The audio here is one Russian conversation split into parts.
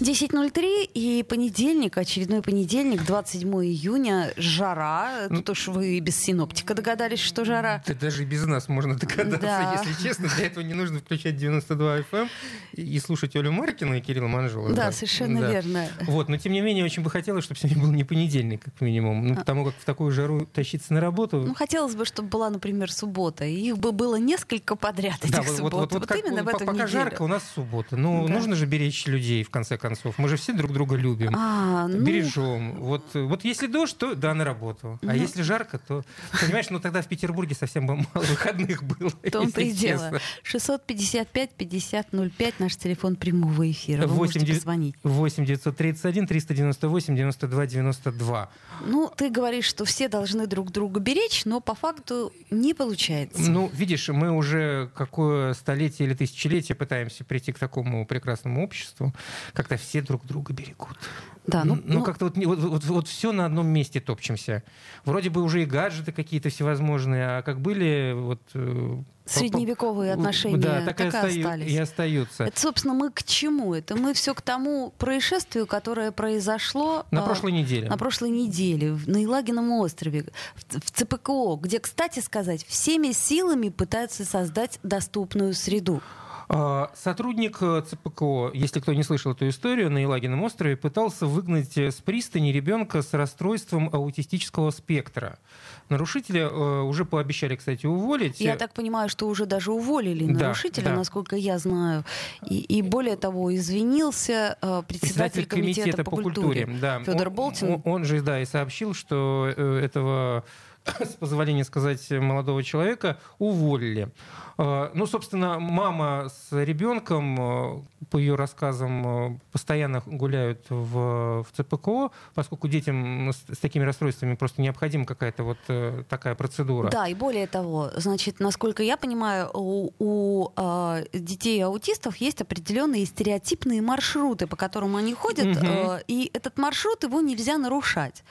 10.03 и понедельник, очередной понедельник, 27 июня, жара. Ну, Тут уж вы без синоптика догадались, что жара. Да даже и без нас можно догадаться, Да. если честно. Для этого не нужно включать 92 FM и и слушать Олю Маркину и Кирилла Манжула. Да, совершенно Да. верно. Вот, но тем не менее, очень бы хотелось, чтобы сегодня был не понедельник, как минимум. Ну, потому как в такую жару тащиться на работу. Ну, хотелось бы, чтобы была, например, суббота. И их бы было несколько подряд, этих Да, вот, суббот. вот, вот, вот как- именно в эту пока неделю. жарко, у нас суббота. Ну, Да. нужно же беречь людей, в конце концов. Мы же все друг друга любим. А, ну, Бережем. Вот, вот если дождь, то да, на работу. А Ну. если жарко, то, понимаешь, ну тогда в Петербурге совсем мало выходных было. в том-то и дело. честно. 655-5005, наш телефон прямого эфира. Вы 8 можете позвонить. 8 931 398 92 92. Ну, ты говоришь, что все должны друг друга беречь, но по факту не получается. Ну, видишь, мы уже какое столетие или тысячелетие пытаемся прийти к такому прекрасному обществу, когда все друг друга берегут. да, ну, Н- ну, как-то вот, вот, вот, вот все на одном месте топчемся. Вроде бы уже и гаджеты какие-то всевозможные, а как были вот... э, средневековые отношения да, так, так, и, остаю- остались. и остаются. Это, собственно, мы к чему? Это мы все к тому происшествию, которое произошло На а, прошлой неделе. на прошлой неделе на Елагином острове, в ЦПКО, где, кстати сказать, всеми силами пытаются создать доступную среду. А, Сотрудник э, ЦПКО, если кто не слышал эту историю, на Елагином острове пытался выгнать э, с пристани ребенка с расстройством аутистического спектра. Нарушителя э, уже пообещали, кстати, уволить. Я так понимаю, что уже даже уволили Да, нарушителя, да. насколько я знаю. И, и более того, извинился э, председатель, комитета, по культуре, да. Федор Он- Болтин. Он, он же, да, и сообщил, что этого, с позволения сказать, молодого человека уволили. Э, Ну, собственно, мама с ребенком, э, по ее рассказам, э, постоянно гуляют в, в ЦПКО, поскольку детям с, с такими расстройствами просто необходима какая-то вот э, такая процедура. Да, и более того, значит, насколько я понимаю, у, у, а, детей аутистов есть определенные стереотипные маршруты, по которым они ходят, Мгм. э, и этот маршрут его нельзя нарушать.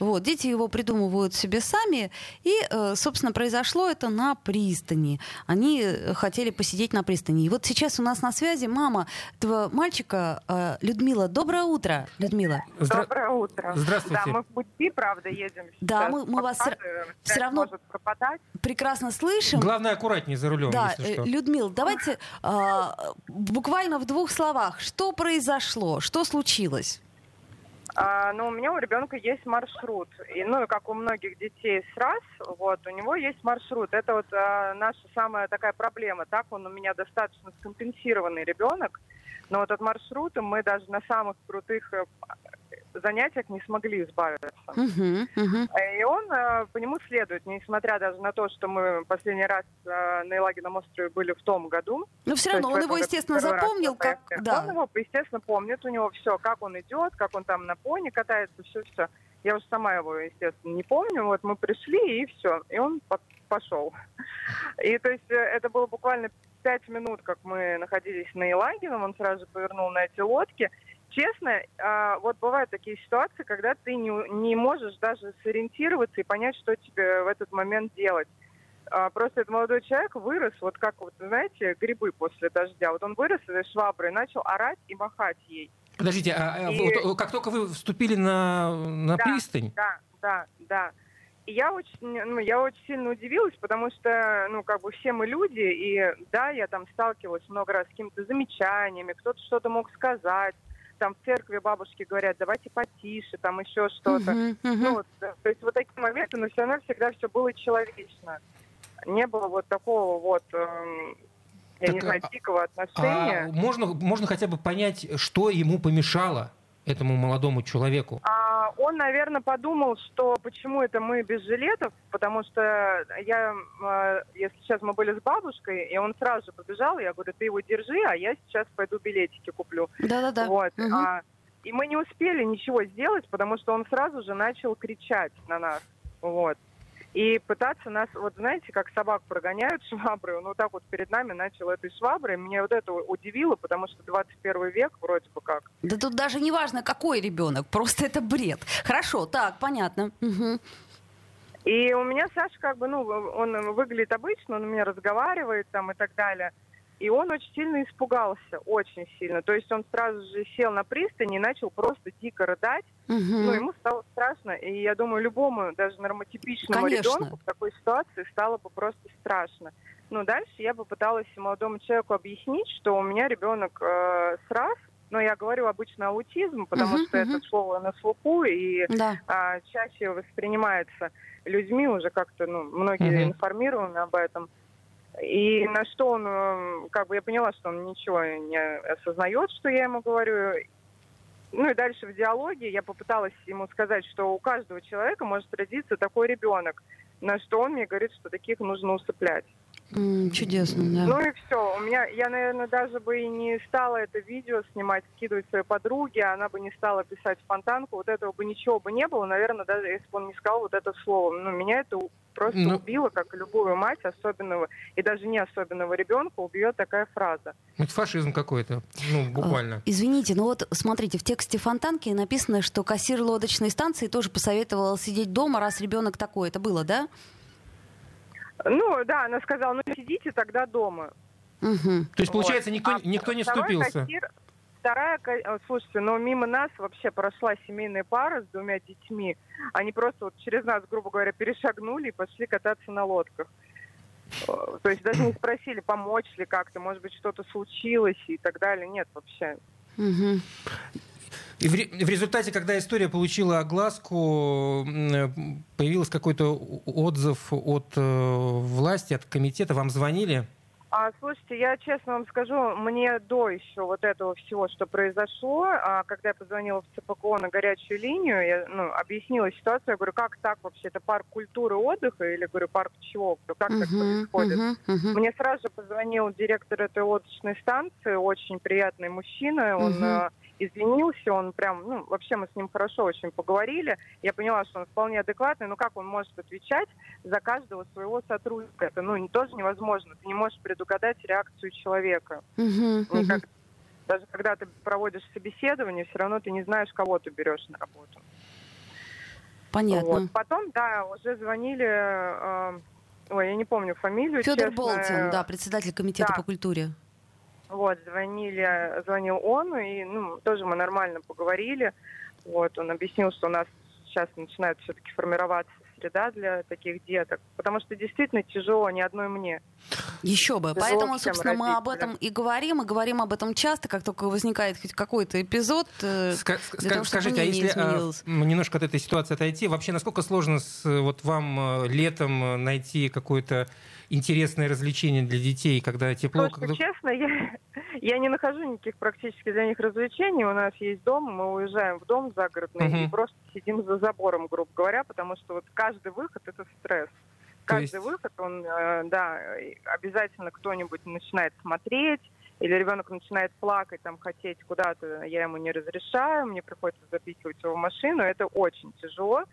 Вот, дети его придумывают себе сами, и, э, собственно, произошло это на пристани. Они э, хотели посидеть на пристани. И вот сейчас у нас на связи мама этого мальчика э, Людмила. Доброе утро, Людмила. Здра- Доброе утро. Здравствуйте. Да, мы в пути, правда, едем. Да, мы- мы вас связь равно-. Прекрасно слышим. Главное, аккуратнее за рулем, Да, если э, что. Людмил, давайте буквально в двух словах, что произошло, что случилось? Ну, у меня у ребенка есть маршрут. И, ну, и как у многих детей с раз, вот, у него есть маршрут. Это вот а, наша самая такая проблема. Так он у меня достаточно скомпенсированный ребенок. Но вот от маршрута мы даже на самых крутых э, занятиях не смогли избавиться. Мгм, мгм. И он э, по нему следует, несмотря даже на то, что мы последний раз э, на Елагином острове были в том году. Но все равно он его, естественно, раз запомнил, мы как... Да. Он его, естественно, помнит, у него все, как он идет, как он там на пони катается, все-все. Я уже сама его, естественно, не помню. Вот мы пришли, и все. И он по- пошел. И то есть э, это было буквально пять минут, как мы находились на Елагином, он сразу же повернул на эти лодки. Честно, а, вот бывают такие ситуации, когда ты не, не можешь даже сориентироваться и понять, что тебе в этот момент делать. А, Просто этот молодой человек вырос, вот как, вот, знаете, грибы после дождя. Вот он вырос этой шваброй, начал орать и махать ей. Подождите, а, а И- вот, как только вы вступили на, на Да. пристань, Да, да, да. И я очень, ну, я очень сильно удивилась, потому что, ну, как бы все мы люди, и да, я там сталкивалась много раз с какими-то замечаниями, кто-то что-то мог сказать, там в церкви бабушки говорят, давайте потише, там еще что-то. Мгм, мгм. Ну, вот, да, то есть вот такие моменты, но все равно всегда все было человечно. Не было вот такого вот, эм, я Так, не знаю, а- дикого отношения. а можно, можно хотя бы понять, что ему помешало этому молодому человеку? А, он, наверное, подумал, что почему это мы без жилетов, потому что я, э, если сейчас мы были с бабушкой, и он сразу же побежал, я говорю, ты его держи, а я сейчас пойду билетики куплю. Да-да-да. Вот. Мгм. А, и мы не успели ничего сделать, потому что он сразу же начал кричать на нас. Вот. И пытаться нас, вот знаете, как собак прогоняют швабры, он вот так вот перед нами начал этой шваброй. Меня вот это удивило, потому что 21 век вроде бы как. Да тут даже не важно, какой ребенок, просто это бред. Хорошо, так, понятно. Угу. И у меня Саша как бы, ну, он выглядит обычно, он у меня разговаривает там и так далее. И он очень сильно испугался, очень сильно. То есть он сразу же сел на пристани и начал просто дико рыдать. Угу. Ну, ему стало страшно. И я думаю, любому, даже нормотипичному Конечно. ребенку в такой ситуации стало бы просто страшно. Ну, дальше я попыталась молодому человеку объяснить, что у меня ребенок э, с РАС, но я говорю обычно аутизм, потому uh-huh, что uh-huh. это слово на слуху и да. а, чаще воспринимается людьми уже как-то, ну, многие uh-huh. информированы об этом. И на что он, э, как бы я поняла, что он ничего не осознает, что я ему говорю. Ну и дальше в диалоге я попыталась ему сказать, что у каждого человека может родиться такой ребенок. На что он мне говорит, что таких нужно усыплять. Mm, чудесно, да. Ну и все. У меня, я, наверное, даже бы и не стала это видео снимать, скидывать своей подруге, она бы не стала писать фонтанку, вот этого бы ничего бы не было, наверное, даже если бы он не сказал вот это слово. Ну, меня это просто ну, убило, как любую мать особенного и даже не особенного ребенка убьет такая фраза. Это фашизм какой-то, ну, буквально. А, извините, ну вот смотрите, в тексте фонтанки написано, что кассир лодочной станции тоже посоветовал сидеть дома, раз ребенок такой. Это было, да? Ну, да, она сказала, ну сидите тогда дома. Угу. То есть, получается, вот. никто, а никто не вступился? Кассир, вторая, слушайте, но мимо нас вообще прошла семейная пара с двумя детьми. Они просто вот через нас, грубо говоря, перешагнули и пошли кататься на лодках. То есть даже не спросили, помочь ли как-то, может быть, что-то случилось и так далее. Нет, вообще. Угу. И в, в результате, когда история получила огласку, появился какой-то отзыв от э, власти, от комитета, вам звонили? А, слушайте, я честно вам скажу, мне до еще вот этого всего, что произошло, а, когда я позвонила в ЦПКО на горячую линию, я ну, объяснила ситуацию, я говорю, как так вообще, это парк культуры отдыха или, говорю, парк чего, как uh-huh, так происходит? Uh-huh, uh-huh. Мне сразу же позвонил директор этой лодочной станции, очень приятный мужчина, он... Uh-huh извинился, он прям, ну, вообще мы с ним хорошо очень поговорили. Я поняла, что он вполне адекватный, но как он может отвечать за каждого своего сотрудника? Это, ну, тоже невозможно. Ты не можешь предугадать реакцию человека. Uh-huh, uh-huh. Даже когда ты проводишь собеседование, все равно ты не знаешь, кого ты берешь на работу. Понятно. Вот. Потом, да, уже звонили... Э, ой, я не помню фамилию. Федор честно. Болтин, да, председатель комитета да. по культуре. Вот, звонили, звонил он, и ну, тоже мы нормально поговорили. Вот, он объяснил, что у нас сейчас начинает все-таки формироваться среда для таких деток, потому что действительно тяжело не одной мне. Еще бы. Тяжело Поэтому, собственно, родителям. мы об этом и говорим, и говорим об этом часто, как только возникает хоть какой-то эпизод. Э, Ска- для того, скажите, а если а, немножко от этой ситуации отойти, вообще насколько сложно с, вот вам э, летом э, найти какое-то интересное развлечение для детей, когда тепло? Слушайте, когда... честно, я, я не нахожу никаких практически для них развлечений. У нас есть дом, мы уезжаем в дом загородный uh-huh. и просто сидим за забором, грубо говоря, потому что вот каждый выход — это стресс. Каждый есть... выход, он, э, да, обязательно кто-нибудь начинает смотреть, или ребенок начинает плакать, там, хотеть куда-то, я ему не разрешаю, мне приходится запихивать его в машину, это очень тяжело.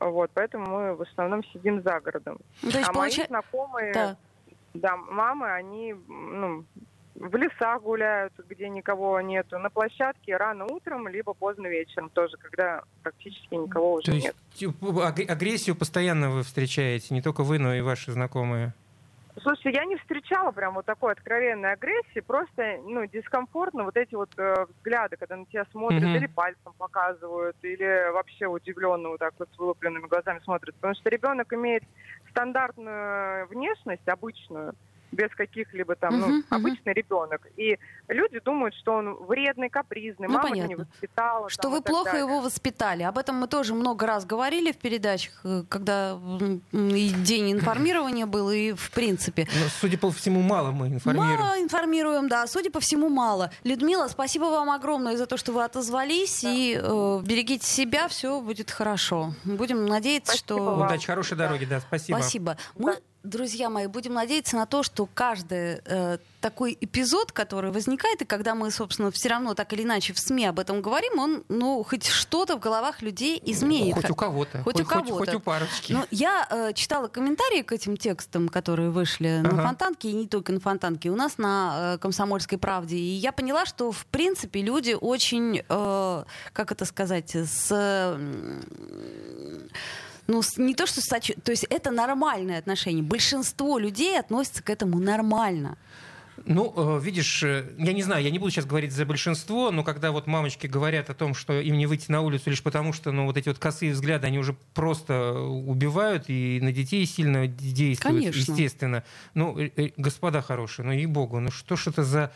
Вот, поэтому мы в основном сидим за городом. Ну, то есть, а получ... мои знакомые, да. да, мамы, они ну, в лесах гуляют, где никого нету, на площадке рано утром, либо поздно вечером тоже, когда практически никого уже То есть, нет. Агрессию постоянно вы встречаете, не только вы, но и ваши знакомые? Слушай, я не встречала прям вот такой откровенной агрессии, просто, ну, дискомфортно вот эти вот э, взгляды, когда на тебя смотрят mm-hmm. или пальцем показывают, или вообще удивленно вот так вот с вылупленными глазами смотрят, потому что ребенок имеет стандартную внешность, обычную, без каких-либо там, ну, uh-huh, обычный uh-huh. ребенок. И люди думают, что он вредный, капризный, ну, мама понятно. не воспитала. Что там, вы плохо далее. его воспитали. Об этом мы тоже много раз говорили в передачах, э, когда и день информирования был, и в принципе. Но, судя по всему, мало мы информируем. Мало информируем, да. Судя по всему, мало. Людмила, спасибо вам огромное за то, что вы отозвались. Да. И э, берегите себя, все будет хорошо. Будем надеяться, спасибо что... Удачи, хорошей дороги, да, спасибо. Спасибо. Мы друзья мои, будем надеяться на то, что каждый э, такой эпизод, который возникает, и когда мы, собственно, все равно так или иначе в СМИ об этом говорим, он, ну, хоть что-то в головах людей изменит. Хоть у кого-то. Хоть, хоть у кого-то. Хоть, хоть у парочки. Но я э, читала комментарии к этим текстам, которые вышли ага. на Фонтанке, и не только на Фонтанке, у нас на э, «Комсомольской правде». И я поняла, что, в принципе, люди очень, э, как это сказать, с... Э, ну, не то, что сочу... То есть это нормальное отношение. Большинство людей относятся к этому нормально. Ну, э, видишь, э, я не знаю, я не буду сейчас говорить за большинство, но когда вот мамочки говорят о том, что им не выйти на улицу лишь потому, что ну, вот эти вот косые взгляды, они уже просто убивают и на детей сильно действуют, Конечно. естественно. Ну, э, господа хорошие, ну, ей-богу, ну что ж это за...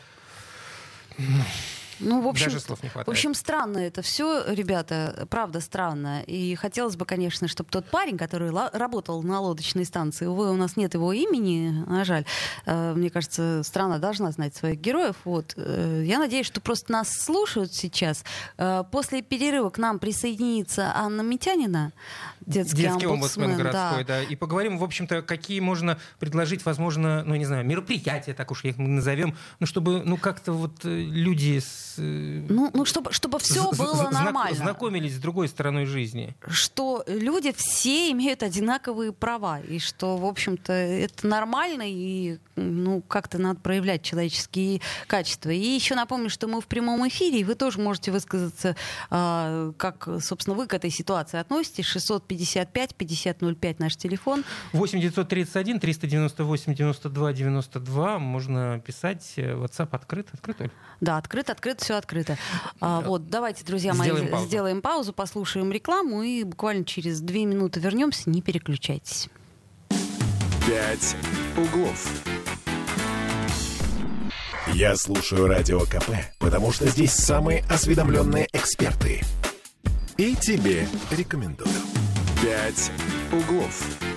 Ну, в общем, Даже слов не хватает. В общем, странно это все, ребята, правда странно. И хотелось бы, конечно, чтобы тот парень, который работал на лодочной станции, увы, у нас нет его имени, а жаль. Э, мне кажется, страна должна знать своих героев. Вот. Э, я надеюсь, что просто нас слушают сейчас. Э, после перерыва к нам присоединится Анна Митянина, детский, детский омбудсмен, омбудсмен городской, да. да. И поговорим, в общем-то, какие можно предложить, возможно, ну, не знаю, мероприятия, так уж их назовем, ну, чтобы, ну, как-то вот люди с ну, ну чтобы, чтобы все было нормально. Знакомились с другой стороной жизни. Что люди все имеют одинаковые права, и что, в общем-то, это нормально, и ну, как-то надо проявлять человеческие качества. И еще напомню, что мы в прямом эфире, и вы тоже можете высказаться, э, как, собственно, вы к этой ситуации относитесь. 655-5005 наш телефон. 8 931 398 92 92. Можно писать. WhatsApp открыт. Открыт, Оль? Да, открыт, открыт все открыто. А, вот, давайте, друзья сделаем мои, паузу. сделаем паузу, послушаем рекламу и буквально через две минуты вернемся. Не переключайтесь. Пять углов. Я слушаю радио КП, потому что здесь самые осведомленные эксперты. И тебе рекомендую. Пять углов.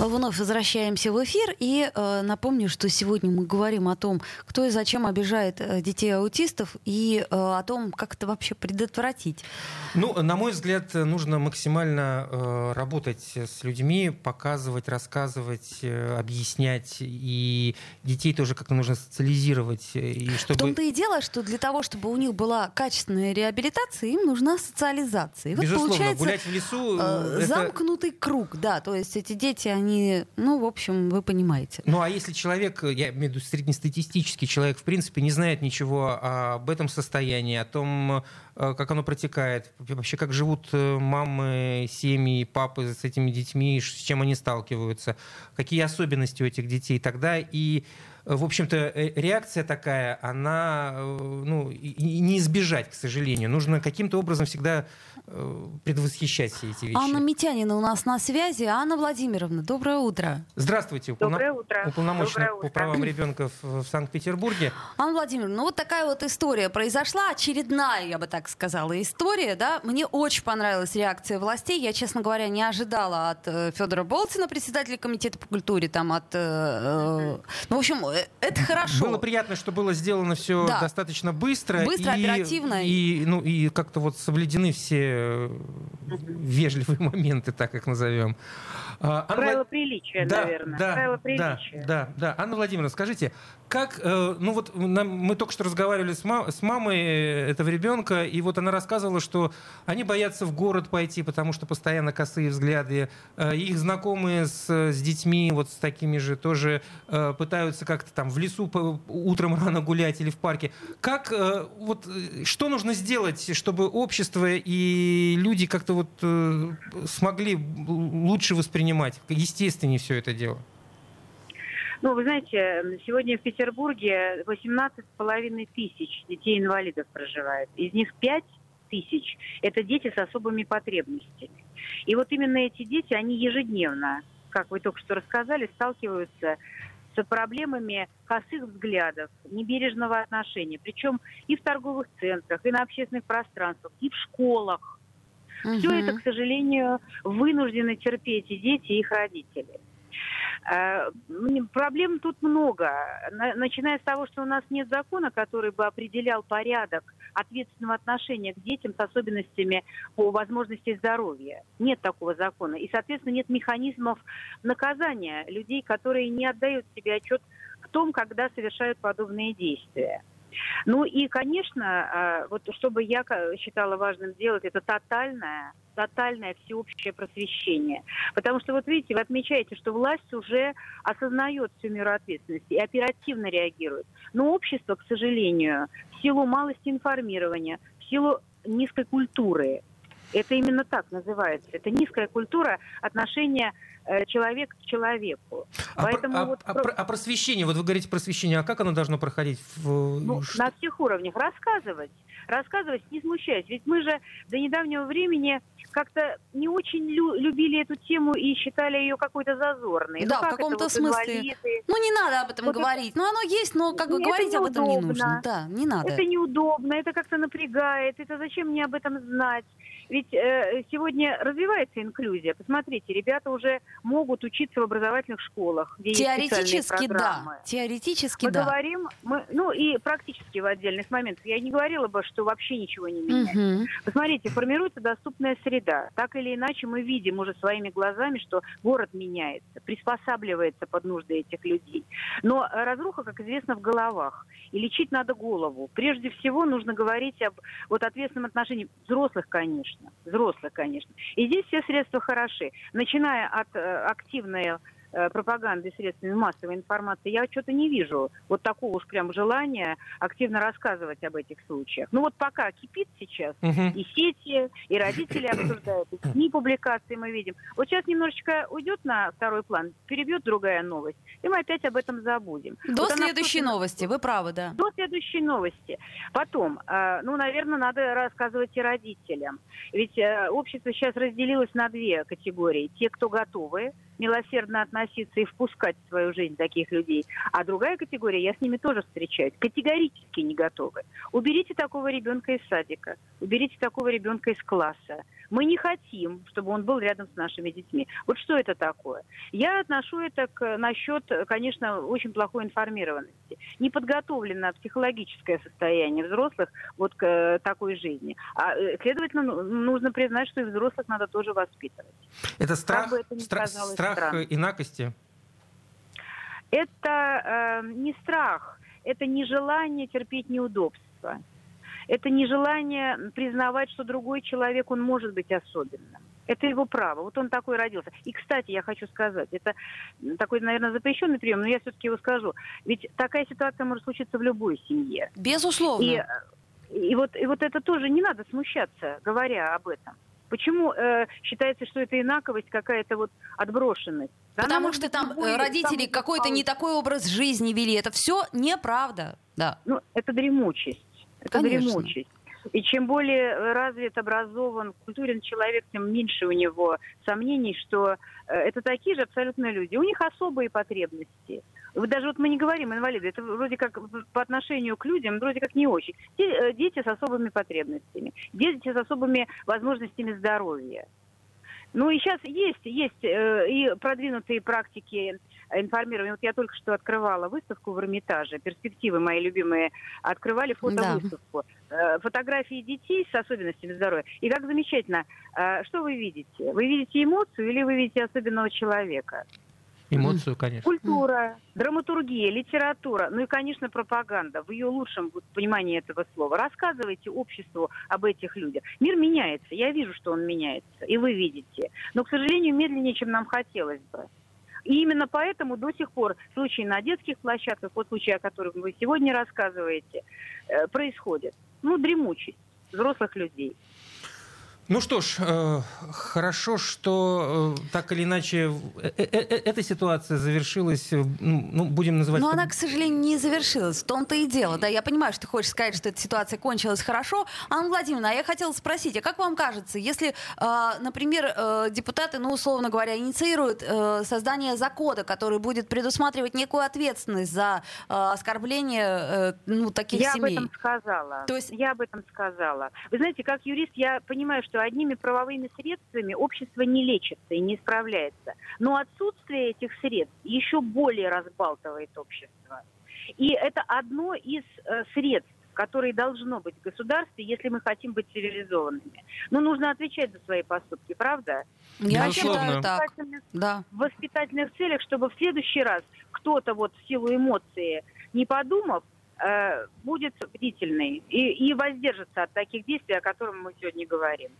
Вновь возвращаемся в эфир и э, напомню, что сегодня мы говорим о том, кто и зачем обижает э, детей аутистов и э, о том, как это вообще предотвратить. Ну, на мой взгляд, нужно максимально э, работать с людьми, показывать, рассказывать, э, объяснять, и детей тоже как-то нужно социализировать. Э, и чтобы... В том-то и дело, что для того, чтобы у них была качественная реабилитация, им нужна социализация. И вот Безусловно, получается, гулять в лесу... Э, это... Замкнутый круг, да, то есть эти дети, они они, ну, в общем, вы понимаете. Ну, а если человек, я имею в виду среднестатистический человек, в принципе, не знает ничего об этом состоянии, о том, э, как оно протекает, вообще как живут э, мамы, семьи, папы с этими детьми, с чем они сталкиваются, какие особенности у этих детей, тогда и в общем-то, э, реакция такая, она ну, не избежать, к сожалению. Нужно каким-то образом всегда Э, предвосхищать все эти вещи. Анна Митянина у нас на связи. Анна Владимировна, доброе утро. Здравствуйте. Доброе утро. Уполномоченный доброе по правам ребенка в, в Санкт-Петербурге. Анна Владимировна, ну вот такая вот история произошла, очередная, я бы так сказала, история, да. Мне очень понравилась реакция властей. Я, честно говоря, не ожидала от э, Федора Болтина, председателя комитета по культуре, там от... Э, э, ну, в общем, э, это хорошо. Было приятно, что было сделано все да. достаточно быстро. Быстро, и, оперативно. И, ну, и как-то вот соблюдены все вежливые моменты, так их назовем. А, Анна Правила приличия, да, наверное. Да, Правила приличия. Да, да, да. Анна Владимировна, скажите, как, э, ну вот нам, мы только что разговаривали с, мам, с мамой этого ребенка, и вот она рассказывала, что они боятся в город пойти, потому что постоянно косые взгляды. Э, их знакомые с, с детьми, вот с такими же, тоже э, пытаются как-то там в лесу по, утром рано гулять или в парке. Как, вот, что нужно сделать, чтобы общество и люди как-то вот смогли лучше воспринимать, естественнее все это дело? Ну, вы знаете, сегодня в Петербурге 18,5 тысяч детей-инвалидов проживает. Из них 5 тысяч – это дети с особыми потребностями. И вот именно эти дети, они ежедневно, как вы только что рассказали, сталкиваются с проблемами косых взглядов, небережного отношения. Причем и в торговых центрах, и на общественных пространствах, и в школах. Угу. Все это, к сожалению, вынуждены терпеть и дети, и их родители. Э, проблем тут много. Начиная с того, что у нас нет закона, который бы определял порядок ответственного отношения к детям с особенностями по возможности здоровья. Нет такого закона. И, соответственно, нет механизмов наказания людей, которые не отдают себе отчет в том, когда совершают подобные действия. Ну и, конечно, а, вот что бы я считала важным сделать, это тотальное, тотальное всеобщее просвещение. Потому что, вот видите, вы отмечаете, что власть уже осознает всю меру ответственности и оперативно реагирует. Но общество, к сожалению, в силу малости информирования, в силу низкой культуры, это именно так называется. Это низкая культура отношения э, человека к человеку. А, Поэтому а, вот... а, а просвещение, вот вы говорите просвещение, а как оно должно проходить? В... Ну, на всех уровнях. Рассказывать. Рассказывать, не смущаясь. Ведь мы же до недавнего времени как-то не очень лю- любили эту тему и считали ее какой-то зазорной. Да, ну, в каком-то вот смысле. Инвалиды? Ну, не надо об этом вот говорить. Это... Ну, оно есть, но как бы говорить об этом не нужно. Да, не надо. Это неудобно, это как-то напрягает. Это зачем мне об этом знать? Ведь э, сегодня развивается инклюзия. Посмотрите, ребята уже могут учиться в образовательных школах, где Теоретически да. Теоретически мы да. говорим, мы, ну и практически в отдельных моментах. Я не говорила бы, что вообще ничего не меняется. Угу. Посмотрите, формируется доступная среда. Так или иначе мы видим уже своими глазами, что город меняется, приспосабливается под нужды этих людей. Но разруха, как известно, в головах. И лечить надо голову. Прежде всего нужно говорить об вот ответственном отношении взрослых, конечно конечно, взрослых, конечно. И здесь все средства хороши, начиная от э, активной пропаганды средствами массовой информации, я что-то не вижу вот такого уж прям желания активно рассказывать об этих случаях. Ну вот пока кипит сейчас, угу. и сети, и родители обсуждают, и СМИ публикации мы видим. Вот сейчас немножечко уйдет на второй план, перебьет другая новость, и мы опять об этом забудем. До вот следующей она... новости, вы правы, да. До следующей новости. Потом, э, ну, наверное, надо рассказывать и родителям. Ведь э, общество сейчас разделилось на две категории. Те, кто готовы, милосердно относиться и впускать в свою жизнь таких людей. А другая категория, я с ними тоже встречаюсь, категорически не готовы. Уберите такого ребенка из садика, уберите такого ребенка из класса. Мы не хотим, чтобы он был рядом с нашими детьми. Вот что это такое? Я отношу это к, насчет, конечно, очень плохой информированности. Не подготовлено психологическое состояние взрослых вот к э, такой жизни. А, э, следовательно, ну, нужно признать, что и взрослых надо тоже воспитывать. Это страх, это страх, страх странно. инакости? Это э, не страх, это нежелание терпеть неудобства это нежелание признавать, что другой человек, он может быть особенным. Это его право. Вот он такой родился. И, кстати, я хочу сказать, это такой, наверное, запрещенный прием, но я все-таки его скажу. Ведь такая ситуация может случиться в любой семье. Безусловно. И, и, вот, и вот это тоже не надо смущаться, говоря об этом. Почему э, считается, что это инаковость, какая-то вот отброшенность? Да Потому что там любой, родители какой-то не такой образ жизни вели. Это все неправда. Да. Ну, это дремучесть. Это Конечно. дремучесть. И чем более развит, образован, культурен человек, тем меньше у него сомнений, что э, это такие же абсолютно люди. У них особые потребности. Даже вот мы не говорим инвалиды, это вроде как по отношению к людям, вроде как не очень. Э, дети с особыми потребностями, дети с особыми возможностями здоровья. Ну и сейчас есть, есть э, и продвинутые практики информирования. Вот я только что открывала выставку в Эрмитаже. Перспективы мои любимые открывали фотовыставку. Да. Э, фотографии детей с особенностями здоровья. И как замечательно. Э, что вы видите? Вы видите эмоцию или вы видите особенного человека? Эмоцию, конечно. Культура, драматургия, литература, ну и, конечно, пропаганда в ее лучшем понимании этого слова. Рассказывайте обществу об этих людях. Мир меняется, я вижу, что он меняется, и вы видите. Но, к сожалению, медленнее, чем нам хотелось бы. И именно поэтому до сих пор случаи на детских площадках, вот случаи, о которых вы сегодня рассказываете, э, происходят. Ну, дремучесть взрослых людей. Ну что ж, э, хорошо, что э, так или иначе э, эта ситуация завершилась, ну, ну, будем называть... Но она, к сожалению, не завершилась. В том-то и дело. Да, я понимаю, что ты хочешь сказать, что эта ситуация кончилась хорошо. Анна Владимировна, а я хотела спросить, а как вам кажется, если, например, депутаты, ну, условно говоря, инициируют создание закона, который будет предусматривать некую ответственность за оскорбление ну, таких я семей? Я об этом сказала. То есть... Я об этом сказала. Вы знаете, как юрист, я понимаю, что что одними правовыми средствами общество не лечится и не справляется. Но отсутствие этих средств еще более разбалтывает общество. И это одно из э, средств, которое должно быть в государстве, если мы хотим быть цивилизованными. Но нужно отвечать за свои поступки, правда? Я Безусловно. считаю так. Да. В воспитательных целях, чтобы в следующий раз кто-то вот в силу эмоции, не подумав, э, будет бдительный и, и воздержится от таких действий, о которых мы сегодня говорим.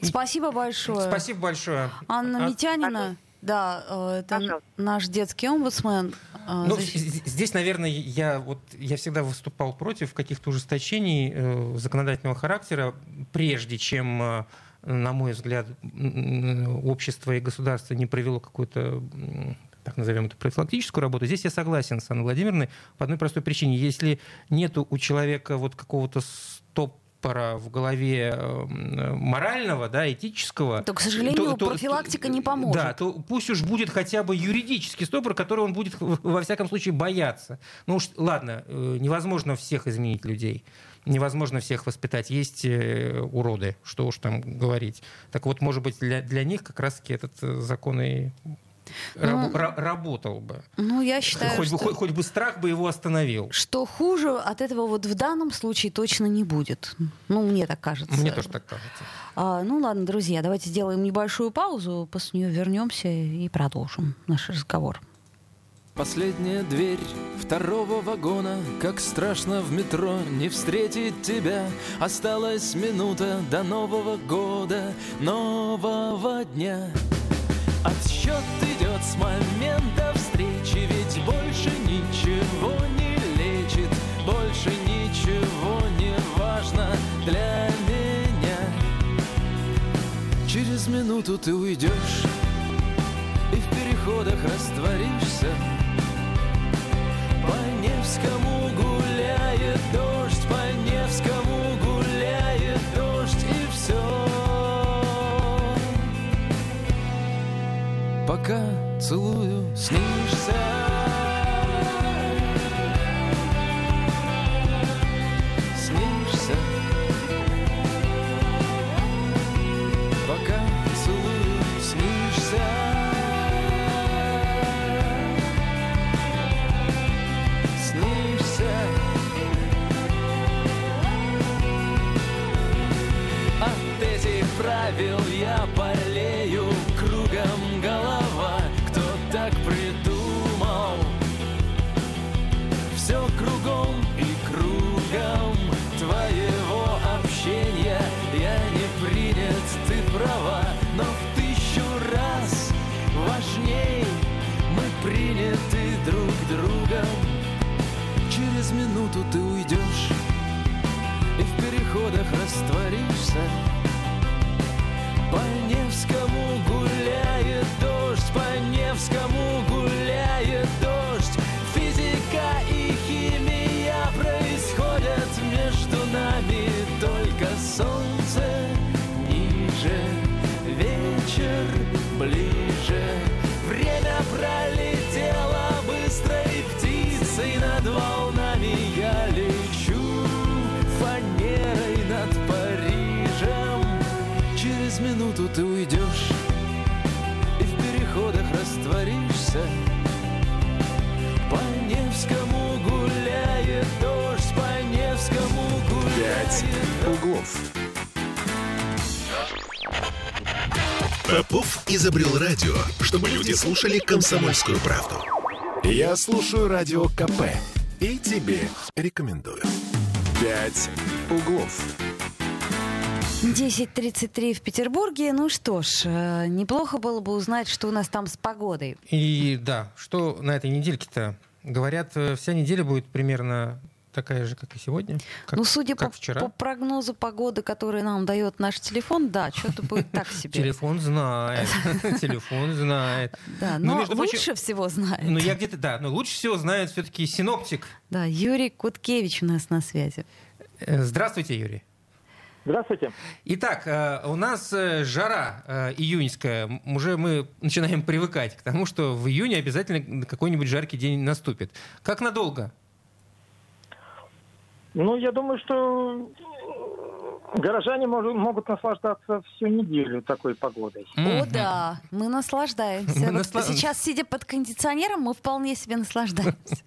Спасибо большое. Спасибо большое. Анна А- Митянина. Да, э, это Пожалуйста. наш детский омбудсмен. э, Ну, здесь, наверное, я вот я всегда выступал против каких-то ужесточений э, законодательного характера, прежде чем, э, на мой взгляд, общество и государство не провело какую-то так назовем это, профилактическую работу. Здесь я согласен с Анной Владимировной по одной простой причине. Если нету у человека вот какого-то стопора в голове э, морального, да, этического, То, к сожалению, профилактика не поможет. Да, то пусть уж будет хотя бы юридический стопор, который он будет во всяком случае бояться. Ну уж ладно, э, невозможно всех изменить людей. Невозможно всех воспитать. Есть э, уроды, что уж там говорить. Так вот, может быть, для, для них как раз-таки этот э, закон и рабо- Ну, ра- работал бы. Ну, я считаю, Хоть бы, что... хоть, хоть бы страх бы его остановил. Что хуже от этого вот в данном случае точно не будет. Ну, мне так кажется. Мне тоже так кажется. А, ну ладно, друзья, давайте сделаем небольшую паузу, после нее вернемся и продолжим наш разговор. Последняя дверь второго вагона Как страшно в метро не встретить тебя Осталась минута до Нового года Нового дня Отсчет идет с момента встречи Ведь больше ничего не лечит Больше ничего не важно для меня Через минуту ты уйдешь и в переходах растворишься. По Невскому гуляет Пока минуту ты уйдешь и в переходах растворишься. По Невскому гуляет дождь, растворишься. По Невскому гуляет дождь, по Невскому гуляет Пять углов. Попов изобрел радио, чтобы люди слушали комсомольскую правду. Я слушаю радио КП и тебе рекомендую. Пять углов. 10.33 в Петербурге. Ну что ж, э, неплохо было бы узнать, что у нас там с погодой. И да, что на этой недельке-то? Говорят, э, вся неделя будет примерно такая же, как и сегодня. Как, ну, судя как по, вчера. по прогнозу погоды, который нам дает наш телефон, да, что-то будет так себе. Телефон знает. Телефон знает. Да, Ну, но лучше всего знает. Ну, я где-то, да, но лучше всего знает все-таки синоптик. Да, Юрий Куткевич у нас на связи. Э, Здравствуйте, Юрий. Здравствуйте. Итак, э, у нас э, жара э, июньская. Уже мы начинаем привыкать к тому, что в июне обязательно какой-нибудь жаркий день наступит. Как надолго? Ну, я думаю, что Горожане может, могут наслаждаться всю неделю такой погодой. О, да, мы наслаждаемся. Мы Вот насла- Сейчас, сидя под кондиционером, мы вполне себе наслаждаемся.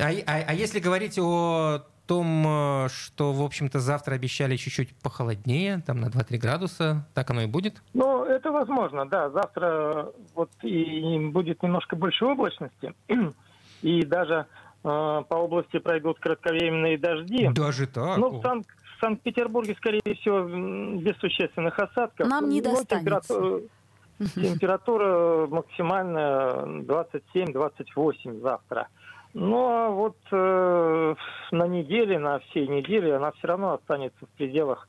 А, а- а если говорить о том, э, что, в общем-то, завтра обещали чуть-чуть похолоднее, там на 2-3 градуса, так оно и будет? Ну, это возможно, да. Завтра вот и будет немножко больше облачности. И даже э, по области пройдут кратковременные дожди. Даже так? Ну, в Сан- в Санкт-Петербурге, скорее всего, без существенных осадков. Нам не достанется. температура- Температура максимальная 27-28 завтра. Но вот э, на неделе, на всей неделе она все равно останется в пределах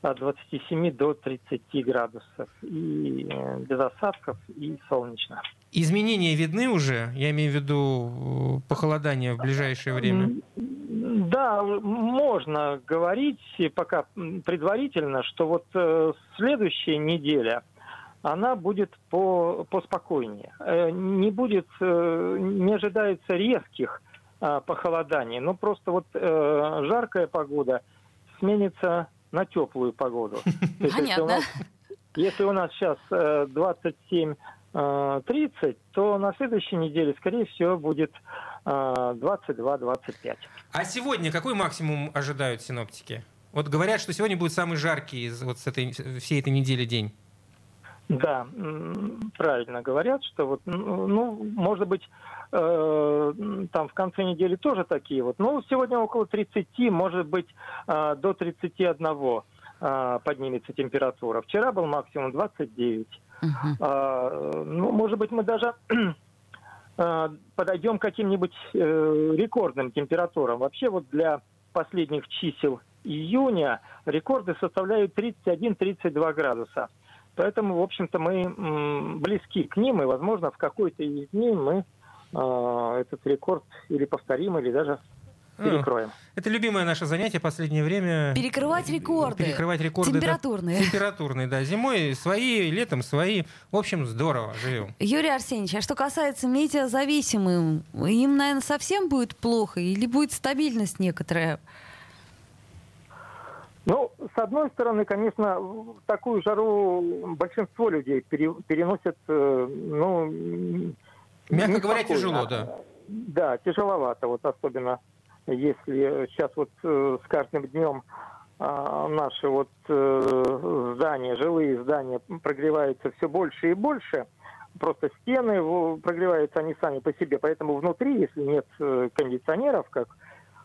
от 27 до 30 градусов. И э, без осадков, и солнечно. Изменения видны уже? Я имею в виду э, похолодание в ближайшее время. Да, можно говорить пока предварительно, что вот э, следующая неделя, она будет по, поспокойнее. Э, Не будет, э, не ожидается резких а, похолоданий, но просто вот э, жаркая погода сменится на теплую погоду. Есть, если у Понятно. нас- Если у нас сейчас э, 27 э, 30, то на следующей неделе, скорее всего, будет э, 22-25. А сегодня какой максимум ожидают синоптики? Вот говорят, что сегодня будет самый жаркий из вот с этой, всей этой недели день. Да, правильно говорят, что вот, ну, может быть, э, там в конце недели тоже такие вот. Ну, сегодня около 30, может быть, э, до 31 э, поднимется температура. Вчера был максимум 29. Мгм. А, ну, может быть, мы даже а, подойдем к каким-нибудь э, рекордным температурам. Вообще вот для последних чисел июня рекорды составляют 31-32 градуса. Поэтому, в общем-то, мы близки к ним, и, возможно, в какой-то из дней мы а, этот рекорд или повторим, или даже А, перекроем. Это любимое наше занятие в последнее время. Перекрывать рекорды. Перекрывать рекорды. да. Температурные. Температурные, да. Зимой свои, летом свои. В общем, здорово, живем. Юрий Арсеньевич, а что касается метеозависимым, им, наверное, совсем будет плохо или будет стабильность некоторая? Ну, с одной стороны, конечно, такую жару большинство людей пере- переносят, э, ну... Мягко говоря, тяжело, да. Да, тяжеловато, вот особенно если сейчас вот э, с каждым днем а, наши вот э, здания, жилые здания прогреваются все больше и больше. Просто стены прогреваются они сами по себе, поэтому внутри, если нет кондиционеров, как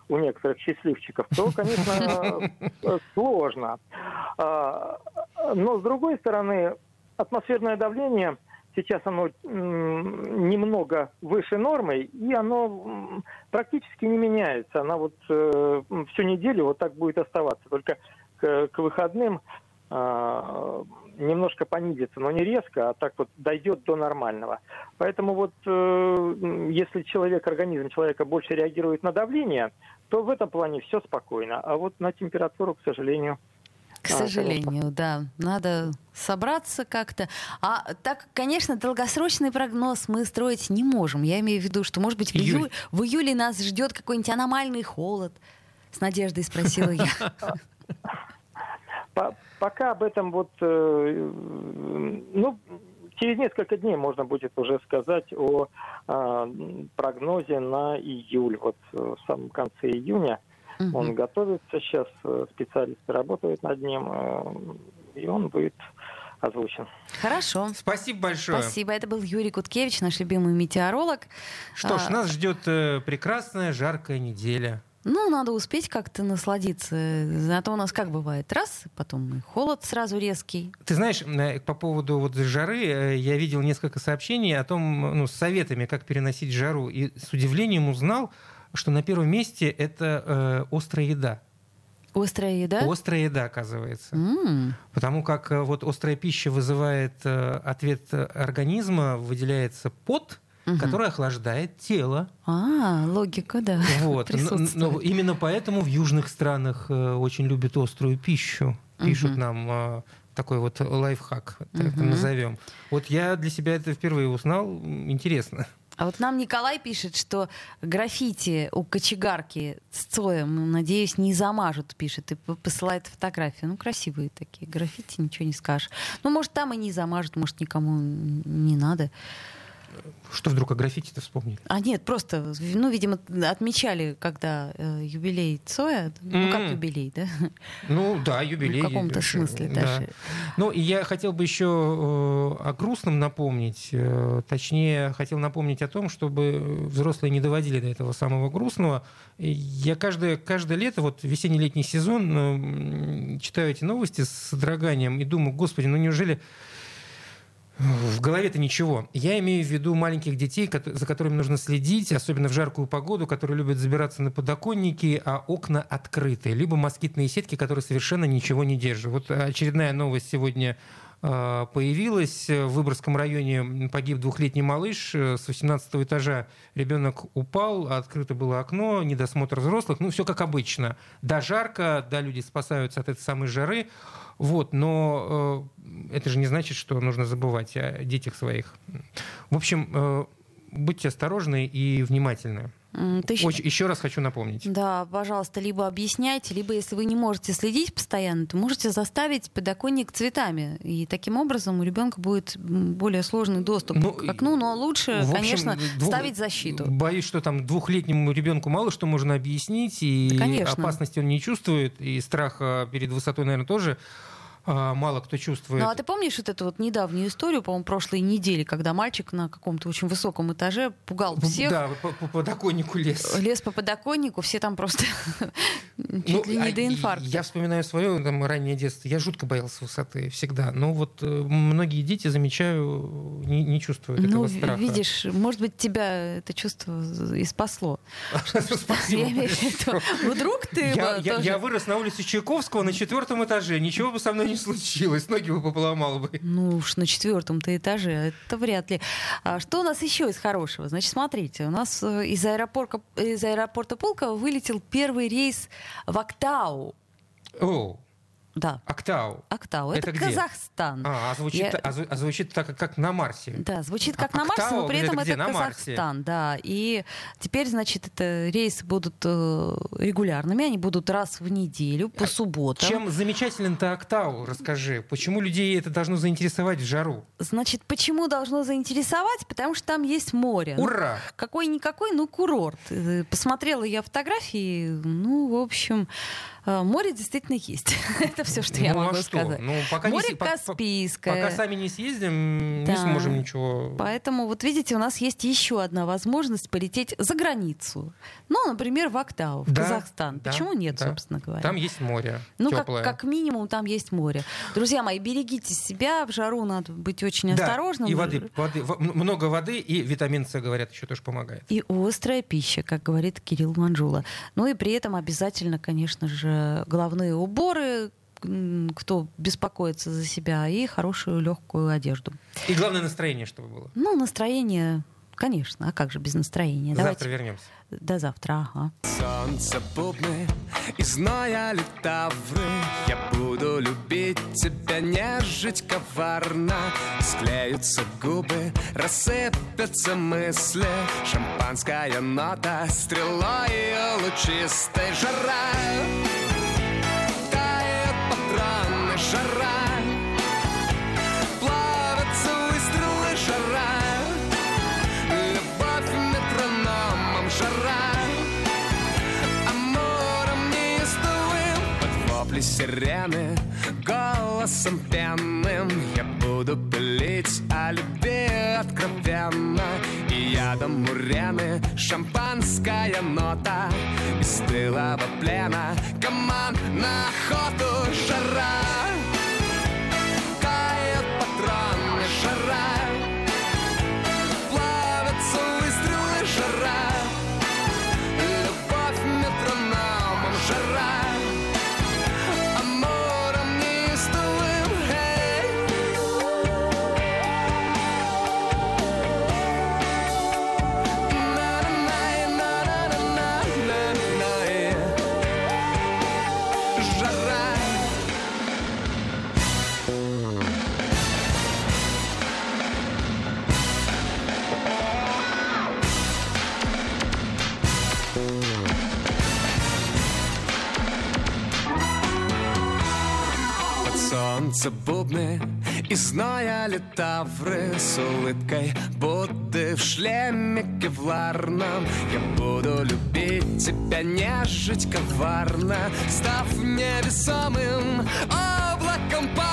у некоторых счастливчиков, то, конечно, сложно. А, Но, с другой стороны, атмосферное давление сейчас оно немного выше нормы, и оно практически не меняется. Она вот э, всю неделю вот так будет оставаться. Только к, выходным немножко понизится, но не резко, а так вот дойдет до нормального. Поэтому вот э, если человек, организм человека больше реагирует на давление, то в этом плане все спокойно. А вот на температуру, к сожалению, К А, сожалению, да. Надо собраться как-то. А так, конечно, долгосрочный прогноз мы строить не можем. Я имею в виду, что, может быть, в, Июль. июле, в июле нас ждет какой-нибудь аномальный холод. С надеждой спросила я. По- пока об этом вот, э, ну, через несколько дней можно будет уже сказать о а, прогнозе на июль. Вот э, в самом конце июня Мгм. он готовится сейчас, э, специалисты работают над ним, э, и он будет озвучен. Хорошо. Спасибо большое. Спасибо. Это был Юрий Куткевич, наш любимый метеоролог. Что ж, А, нас ждет э, прекрасная жаркая неделя. Ну, надо успеть как-то насладиться. А то у нас как бывает? Раз, потом и холод сразу резкий. Ты знаешь, э, по поводу вот жары, э, я видел несколько сообщений о том, ну, с советами, как переносить жару, и с удивлением узнал, что на первом месте это э, острая еда. Острая еда? Острая еда, оказывается. М, Потому как э, вот острая пища вызывает э, ответ э, организма, выделяется пот, мгм. который охлаждает тело. А, логика, да. Вот. Н- присутствует. Но именно поэтому в южных странах э, очень любят острую пищу. Пишут Мгм. нам э, такой вот лайфхак, так это Мгм. назовем. Вот я для себя это впервые узнал. Интересно. А вот нам Николай пишет, что граффити у кочегарки с Цоем, надеюсь, не замажут, пишет, и посылает фотографию. Ну, красивые такие граффити, ничего не скажешь. Ну, может, там и не замажут, может, никому не надо. Что вдруг о граффити-то вспомнили? А нет, просто, ну, видимо, отмечали, когда э, юбилей Цоя. Ну, как юбилей, да? Ну, да, юбилей. В каком-то смысле да. даже. Ну, и я хотел бы еще э, о грустном напомнить. Э, точнее, хотел напомнить о том, чтобы взрослые не доводили до этого самого грустного. Я каждое, каждое лето, вот весенне-летний сезон, э, читаю эти новости с содроганием и думаю, господи, ну неужели в голове-то ничего. Я имею в виду маленьких детей, за которыми нужно следить, особенно в жаркую погоду, которые любят забираться на подоконники, а окна открыты. Либо москитные сетки, которые совершенно ничего не держат. Вот очередная новость сегодня появилась. В Выборгском районе погиб двухлетний малыш. С 18 этажа ребенок упал, открыто было окно, недосмотр взрослых. Ну, все как обычно. Да, жарко, да, люди спасаются от этой самой жары. Вот, но э, это же не значит, что нужно забывать о детях своих. В общем, э, будьте осторожны и внимательны. Ты Очень, еще раз хочу напомнить. Да, пожалуйста, либо объясняйте, либо если вы не можете следить постоянно, то можете заставить подоконник цветами. И таким образом у ребенка будет более сложный доступ ну, к окну, но лучше, общем, конечно, двух... ставить защиту. Боюсь, что там двухлетнему ребенку мало что можно объяснить, и да, опасности он не чувствует, и страха перед высотой, наверное, тоже. А, мало кто чувствует. Ну а ты помнишь вот эту вот недавнюю историю, по-моему, прошлой недели, когда мальчик на каком-то очень высоком этаже пугал всех? Да, по, по подоконнику лез. Лез по подоконнику, все там просто чуть ну, ли не а до инфаркта. Я вспоминаю свое там, раннее детство. Я жутко боялся высоты всегда. Но вот э, многие дети, замечаю, не, не чувствуют ну, этого страха. видишь, может быть, тебя это чувство и спасло. Вдруг ты Я вырос на улице Чайковского на четвертом этаже. Ничего бы со мной не случилось, ноги бы поломал бы. Ну уж на четвертом-то этаже, это вряд ли. А что у нас еще из хорошего? Значит, смотрите, у нас э, из аэропорта, из аэропорта Пулково вылетел первый рейс в Актау. О, да. Актау. Актау. Это, это Казахстан. А, а звучит, Я... а, а звучит так, как на Марсе. Да, звучит как а, на Марсе, но при этом это, это Казахстан. Марсе? Да. И теперь, значит, это рейсы будут э, регулярными, они будут раз в неделю по а субботам. Чем замечателен-то Актау, расскажи. Почему людей это должно заинтересовать в жару? Значит, почему должно заинтересовать? Потому что там есть море. Ура! Ну, какой-никакой, ну, курорт. Э, посмотрела я фотографии, ну, в общем... Э, море действительно есть. Это все, что я ну, а могу а сказать. Ну, пока Море не, Каспийское. Пока сами не съездим, да. не сможем ничего. Поэтому, вот видите, у нас есть еще одна возможность полететь за границу. Ну, например, в Актау, в да, Казахстан. Да, Почему нет, да. собственно говоря? Там есть море. Ну, как, как минимум, там есть море. Друзья мои, берегите себя. В жару надо быть очень да, осторожным. И воды, воды, много воды, и витамин С, говорят, еще тоже помогает. И острая пища, как говорит Кирилл Манжула. Ну и при этом обязательно, конечно же, головные уборы, кто беспокоится за себя, и хорошую легкую одежду. И главное настроение, чтобы было. Ну, настроение, конечно. А как же без настроения? Завтра Давайте. вернемся. До завтра, ага. Солнце бубны и зноя литавры Я буду любить тебя, нежить коварно Склеются губы, рассыпятся мысли Шампанская нота, стрелой лучистой жара сирены Голосом пенным. Я буду пылить о любви откровенно. И ядом мурены Шампанская нота. Из тылого плена Команд на охоту жара сонце бубны И зноя летавры с улыбкой Будды в шлеме кевларном Я буду любить тебя, нежить коварно Став невесомым облаком пара